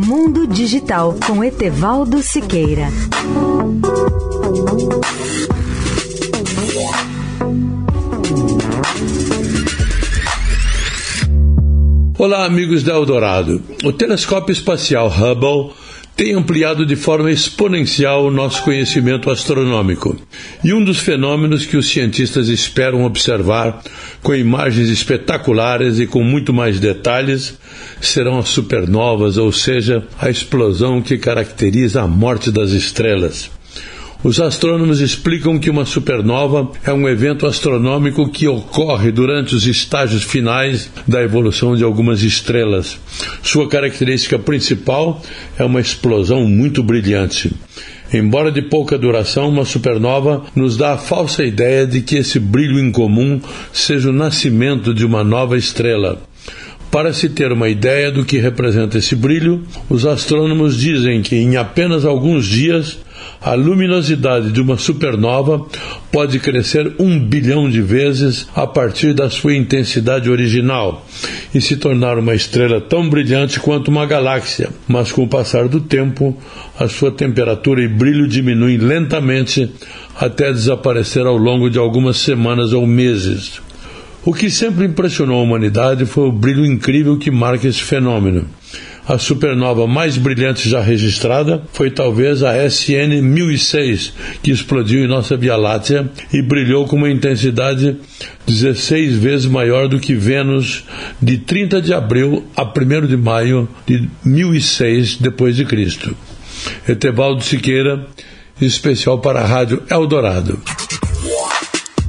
Mundo Digital com Etevaldo Siqueira. Olá, amigos da Eldorado. O telescópio espacial Hubble tem ampliado de forma exponencial o nosso conhecimento astronômico. E um dos fenômenos que os cientistas esperam observar com imagens espetaculares e com muito mais detalhes serão as supernovas, ou seja, a explosão que caracteriza a morte das estrelas. Os astrônomos explicam que uma supernova é um evento astronômico que ocorre durante os estágios finais da evolução de algumas estrelas. Sua característica principal é uma explosão muito brilhante. Embora de pouca duração, uma supernova nos dá a falsa ideia de que esse brilho incomum seja o nascimento de uma nova estrela. Para se ter uma ideia do que representa esse brilho, os astrônomos dizem que em apenas alguns dias a luminosidade de uma supernova pode crescer um bilhão de vezes a partir da sua intensidade original e se tornar uma estrela tão brilhante quanto uma galáxia, mas com o passar do tempo, a sua temperatura e brilho diminuem lentamente até desaparecer ao longo de algumas semanas ou meses. O que sempre impressionou a humanidade foi o brilho incrível que marca esse fenômeno. A supernova mais brilhante já registrada foi talvez a SN 1006, que explodiu em nossa Via Láctea e brilhou com uma intensidade 16 vezes maior do que Vênus de 30 de abril a 1 de maio de 1006 depois de Cristo. Etevaldo Siqueira, especial para a Rádio Eldorado.